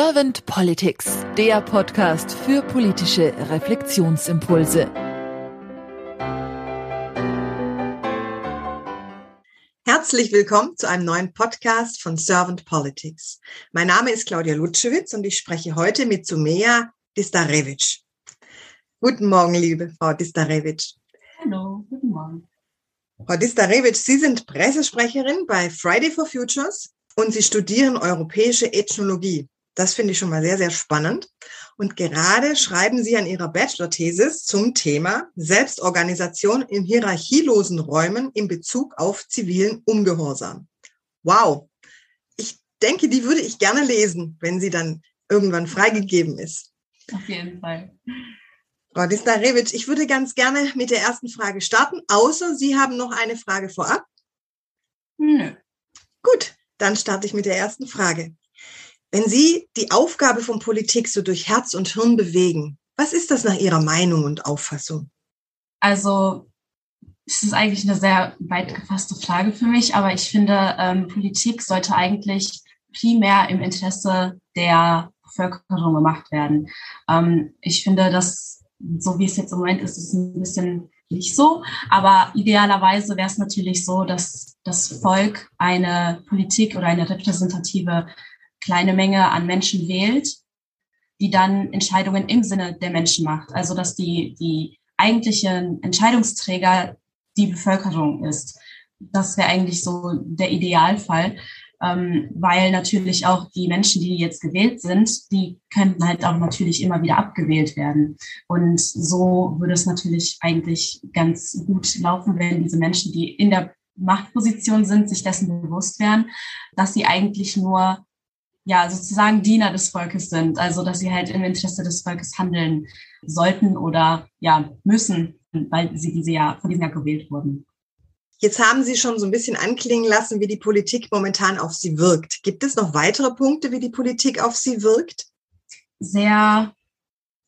Servant Politics, der Podcast für politische Reflexionsimpulse. Herzlich willkommen zu einem neuen Podcast von Servant Politics. Mein Name ist Claudia Lutschewitz und ich spreche heute mit Sumeja Distarewitsch. Guten Morgen, liebe Frau Distarewitsch. Hallo, guten Morgen. Frau Distarewitsch, Sie sind Pressesprecherin bei Friday for Futures und Sie studieren europäische Ethnologie. Das finde ich schon mal sehr, sehr spannend. Und gerade schreiben Sie an Ihrer Bachelor-Thesis zum Thema Selbstorganisation in hierarchielosen Räumen in Bezug auf zivilen Ungehorsam. Wow. Ich denke, die würde ich gerne lesen, wenn sie dann irgendwann freigegeben ist. Auf jeden Fall. Frau Disnarewitsch, ich würde ganz gerne mit der ersten Frage starten, außer Sie haben noch eine Frage vorab. Nö. Gut, dann starte ich mit der ersten Frage. Wenn Sie die Aufgabe von Politik so durch Herz und Hirn bewegen, was ist das nach Ihrer Meinung und Auffassung? Also es ist eigentlich eine sehr weit gefasste Frage für mich, aber ich finde, ähm, Politik sollte eigentlich primär im Interesse der Bevölkerung gemacht werden. Ähm, ich finde, dass so wie es jetzt im Moment ist, ist es ein bisschen nicht so. Aber idealerweise wäre es natürlich so, dass das Volk eine Politik oder eine repräsentative kleine Menge an Menschen wählt, die dann Entscheidungen im Sinne der Menschen macht. Also dass die, die eigentlichen Entscheidungsträger die Bevölkerung ist. Das wäre eigentlich so der Idealfall, ähm, weil natürlich auch die Menschen, die jetzt gewählt sind, die könnten halt auch natürlich immer wieder abgewählt werden. Und so würde es natürlich eigentlich ganz gut laufen, wenn diese Menschen, die in der Machtposition sind, sich dessen bewusst wären, dass sie eigentlich nur ja, sozusagen Diener des Volkes sind. Also, dass sie halt im Interesse des Volkes handeln sollten oder ja, müssen, weil sie diese Jahr, von diesem Jahr gewählt wurden. Jetzt haben Sie schon so ein bisschen anklingen lassen, wie die Politik momentan auf Sie wirkt. Gibt es noch weitere Punkte, wie die Politik auf Sie wirkt? Sehr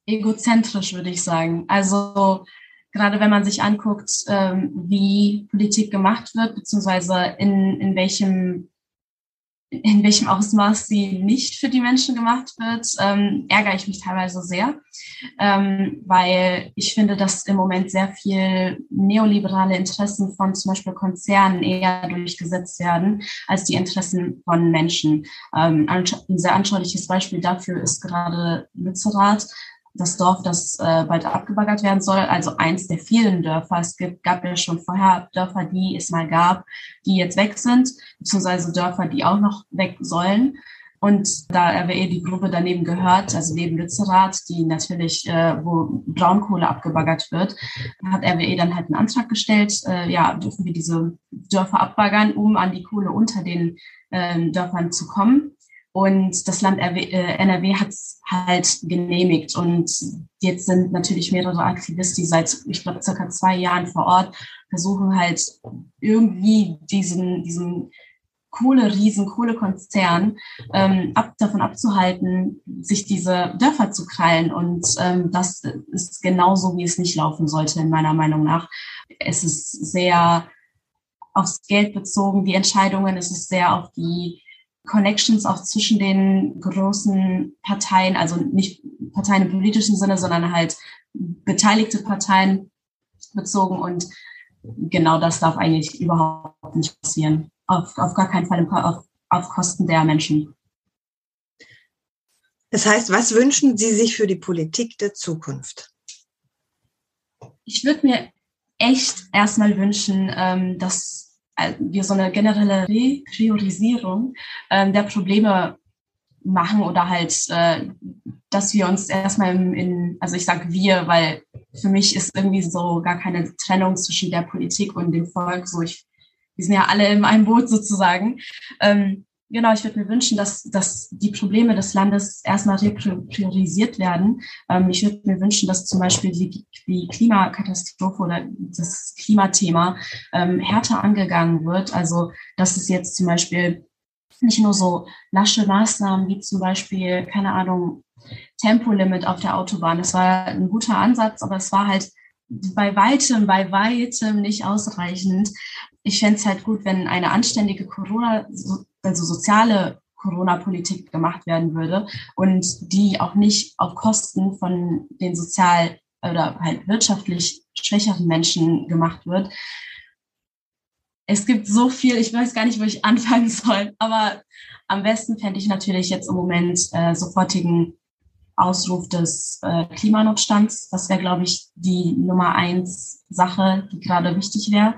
egozentrisch, würde ich sagen. Also gerade wenn man sich anguckt, ähm, wie Politik gemacht wird, beziehungsweise in, in welchem in welchem Ausmaß sie nicht für die Menschen gemacht wird, ähm, ärgere ich mich teilweise sehr, ähm, weil ich finde, dass im Moment sehr viel neoliberale Interessen von zum Beispiel Konzernen eher durchgesetzt werden als die Interessen von Menschen. Ähm, ein sehr anschauliches Beispiel dafür ist gerade Lützerath, das Dorf, das äh, bald abgebaggert werden soll, also eins der vielen Dörfer. Es gibt, gab ja schon vorher Dörfer, die es mal gab, die jetzt weg sind, beziehungsweise Dörfer, die auch noch weg sollen. Und da RWE die Gruppe daneben gehört, also neben Lützerath, die natürlich, äh, wo Braunkohle abgebaggert wird, hat RWE dann halt einen Antrag gestellt, äh, ja, dürfen wir diese Dörfer abbaggern, um an die Kohle unter den äh, Dörfern zu kommen. Und das Land NRW hat es halt genehmigt. Und jetzt sind natürlich mehrere Aktivisten, die seit, ich glaube, circa zwei Jahren vor Ort versuchen halt irgendwie diesen, diesen Kohle-Riesen, Kohlekonzern ähm, ab, davon abzuhalten, sich diese Dörfer zu krallen. Und ähm, das ist genauso, wie es nicht laufen sollte, in meiner Meinung nach. Es ist sehr aufs Geld bezogen, die Entscheidungen, es ist sehr auf die Connections auch zwischen den großen Parteien, also nicht Parteien im politischen Sinne, sondern halt beteiligte Parteien bezogen. Und genau das darf eigentlich überhaupt nicht passieren. Auf, auf gar keinen Fall auf, auf Kosten der Menschen. Das heißt, was wünschen Sie sich für die Politik der Zukunft? Ich würde mir echt erstmal wünschen, ähm, dass wir so eine generelle Repriorisierung äh, der Probleme machen oder halt, äh, dass wir uns erstmal in, in also ich sage wir, weil für mich ist irgendwie so gar keine Trennung zwischen der Politik und dem Volk. So ich, wir sind ja alle in einem Boot sozusagen. Ähm, Genau, ich würde mir wünschen, dass, dass die Probleme des Landes erstmal repriorisiert werden. Ähm, ich würde mir wünschen, dass zum Beispiel die, die Klimakatastrophe oder das Klimathema ähm, härter angegangen wird. Also, dass es jetzt zum Beispiel nicht nur so lasche Maßnahmen wie zum Beispiel, keine Ahnung, Tempolimit auf der Autobahn. Das war ein guter Ansatz, aber es war halt bei weitem, bei weitem nicht ausreichend. Ich fände es halt gut, wenn eine anständige Corona, also soziale Corona-Politik gemacht werden würde und die auch nicht auf Kosten von den sozial oder halt wirtschaftlich schwächeren Menschen gemacht wird. Es gibt so viel, ich weiß gar nicht, wo ich anfangen soll, aber am besten fände ich natürlich jetzt im Moment äh, sofortigen Ausruf des äh, Klimanotstands. Das wäre, glaube ich, die Nummer eins Sache, die gerade wichtig wäre.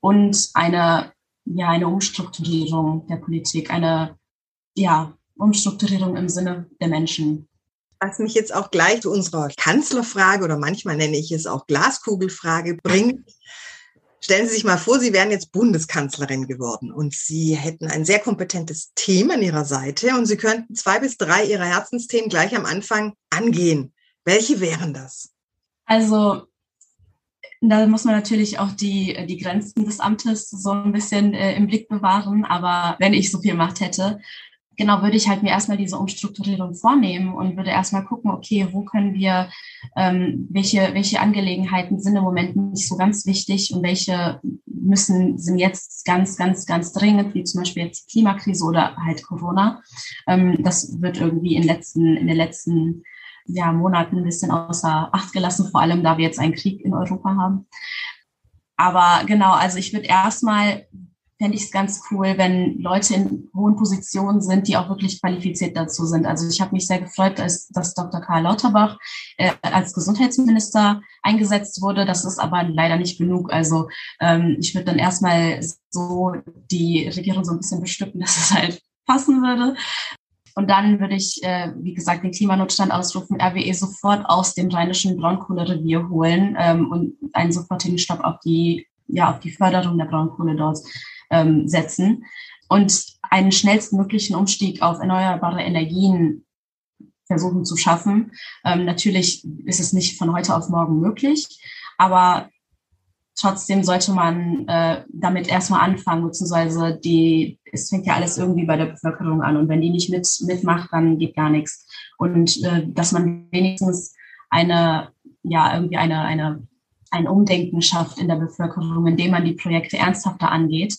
Und eine, ja, eine Umstrukturierung der Politik, eine ja, Umstrukturierung im Sinne der Menschen. Was mich jetzt auch gleich zu unserer Kanzlerfrage oder manchmal nenne ich es auch Glaskugelfrage bringt. Stellen Sie sich mal vor, Sie wären jetzt Bundeskanzlerin geworden und Sie hätten ein sehr kompetentes Team an Ihrer Seite und Sie könnten zwei bis drei Ihrer Herzensthemen gleich am Anfang angehen. Welche wären das? Also da muss man natürlich auch die, die Grenzen des Amtes so ein bisschen äh, im Blick bewahren. Aber wenn ich so viel Macht hätte, genau, würde ich halt mir erstmal diese Umstrukturierung vornehmen und würde erstmal gucken, okay, wo können wir, ähm, welche, welche Angelegenheiten sind im Moment nicht so ganz wichtig und welche müssen, sind jetzt ganz, ganz, ganz dringend, wie zum Beispiel jetzt die Klimakrise oder halt Corona. Ähm, das wird irgendwie in, letzten, in den letzten ja, Monaten ein bisschen außer Acht gelassen, vor allem da wir jetzt einen Krieg in Europa haben. Aber genau, also ich würde erstmal fände ich es ganz cool, wenn Leute in hohen Positionen sind, die auch wirklich qualifiziert dazu sind. Also ich habe mich sehr gefreut, dass, dass Dr. Karl Lauterbach äh, als Gesundheitsminister eingesetzt wurde. Das ist aber leider nicht genug. Also ähm, ich würde dann erstmal so die Regierung so ein bisschen bestücken, dass es halt passen würde. Und dann würde ich, äh, wie gesagt, den Klimanotstand ausrufen, RWE sofort aus dem rheinischen Braunkohlerevier holen ähm, und einen sofortigen Stopp auf die, ja, auf die Förderung der Braunkohle dort ähm, setzen und einen schnellstmöglichen Umstieg auf erneuerbare Energien versuchen zu schaffen. Ähm, natürlich ist es nicht von heute auf morgen möglich, aber trotzdem sollte man äh, damit erstmal anfangen, beziehungsweise die, es fängt ja alles irgendwie bei der Bevölkerung an und wenn die nicht mit, mitmacht, dann geht gar nichts. Und äh, dass man wenigstens eine, ja, irgendwie eine, eine ein Umdenken schafft in der Bevölkerung, indem man die Projekte ernsthafter angeht.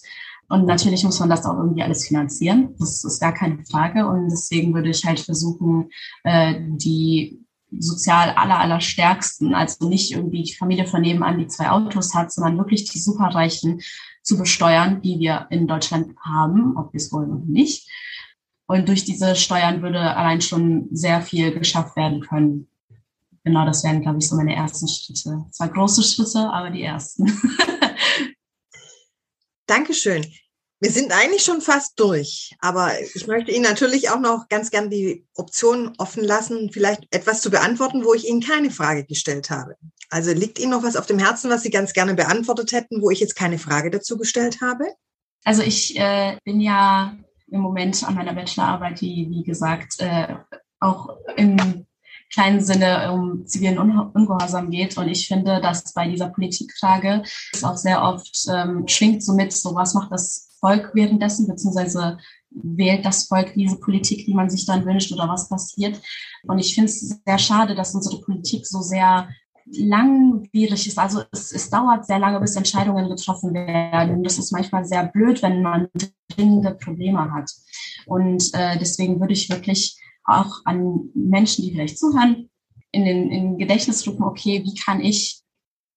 Und natürlich muss man das auch irgendwie alles finanzieren. Das ist gar keine Frage. Und deswegen würde ich halt versuchen, äh, die sozial aller, aller stärksten, also nicht irgendwie die Familie von nebenan, die zwei Autos hat, sondern wirklich die Superreichen zu besteuern, die wir in Deutschland haben, ob wir es wollen oder nicht. Und durch diese Steuern würde allein schon sehr viel geschafft werden können genau, das wären, glaube ich, so meine ersten Schritte. Zwar große Schritte, aber die ersten. Dankeschön. Wir sind eigentlich schon fast durch, aber ich möchte Ihnen natürlich auch noch ganz gern die Option offen lassen, vielleicht etwas zu beantworten, wo ich Ihnen keine Frage gestellt habe. Also liegt Ihnen noch was auf dem Herzen, was Sie ganz gerne beantwortet hätten, wo ich jetzt keine Frage dazu gestellt habe? Also ich äh, bin ja im Moment an meiner Bachelorarbeit, die, wie gesagt, äh, auch im kleinen Sinne um zivilen Ungehorsam geht. Und ich finde, dass bei dieser Politikfrage es auch sehr oft ähm, schwingt somit, so was macht das Volk währenddessen, beziehungsweise wählt das Volk diese Politik, die man sich dann wünscht oder was passiert. Und ich finde es sehr schade, dass unsere Politik so sehr langwierig ist. Also es, es dauert sehr lange, bis Entscheidungen getroffen werden. Das ist manchmal sehr blöd, wenn man dringende Probleme hat. Und äh, deswegen würde ich wirklich auch an Menschen, die vielleicht zuhören, in den in Gedächtnis rufen, okay, wie kann ich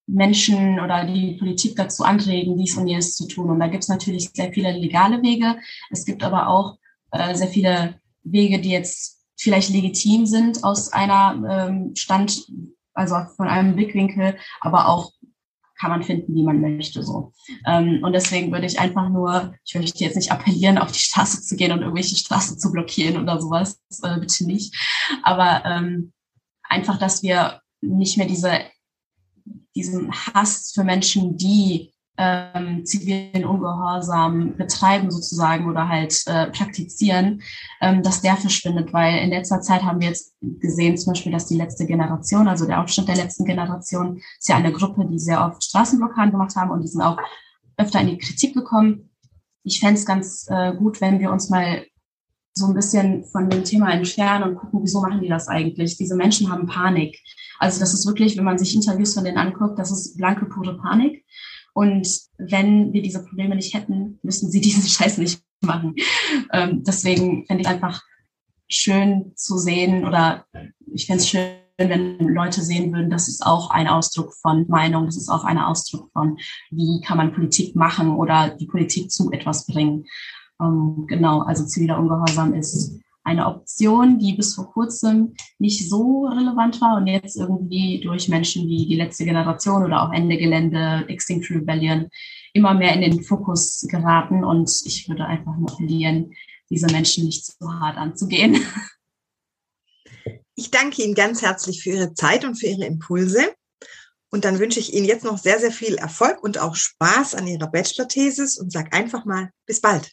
Menschen oder die Politik dazu anregen, dies und jenes zu tun. Und da gibt es natürlich sehr viele legale Wege. Es gibt aber auch äh, sehr viele Wege, die jetzt vielleicht legitim sind aus einer ähm, Stand, also von einem Blickwinkel, aber auch kann man finden, wie man möchte. So. Ähm, und deswegen würde ich einfach nur, ich möchte jetzt nicht appellieren, auf die Straße zu gehen und irgendwelche Straßen zu blockieren oder sowas, äh, bitte nicht. Aber ähm, einfach, dass wir nicht mehr diese, diesen Hass für Menschen, die ähm, zivilen Ungehorsam betreiben sozusagen oder halt äh, praktizieren, ähm, dass der verschwindet, weil in letzter Zeit haben wir jetzt gesehen, zum Beispiel, dass die letzte Generation, also der Aufstand der letzten Generation, ist ja eine Gruppe, die sehr oft Straßenblockaden gemacht haben und die sind auch öfter in die Kritik gekommen. Ich fände es ganz äh, gut, wenn wir uns mal so ein bisschen von dem Thema entfernen und gucken, wieso machen die das eigentlich? Diese Menschen haben Panik. Also das ist wirklich, wenn man sich Interviews von denen anguckt, das ist blanke, pure Panik. Und wenn wir diese Probleme nicht hätten, müssten sie diesen Scheiß nicht machen. Ähm, deswegen fände ich einfach schön zu sehen oder ich fände es schön, wenn Leute sehen würden, das ist auch ein Ausdruck von Meinung, das ist auch ein Ausdruck von, wie kann man Politik machen oder die Politik zu etwas bringen. Ähm, genau, also ziviler Ungehorsam ist eine Option, die bis vor kurzem nicht so relevant war und jetzt irgendwie durch Menschen wie die letzte Generation oder auch Ende Gelände, Extinction Rebellion immer mehr in den Fokus geraten. Und ich würde einfach nur appellieren, diese Menschen nicht zu hart anzugehen. Ich danke Ihnen ganz herzlich für Ihre Zeit und für Ihre Impulse. Und dann wünsche ich Ihnen jetzt noch sehr, sehr viel Erfolg und auch Spaß an Ihrer Bachelor-Thesis und sage einfach mal bis bald.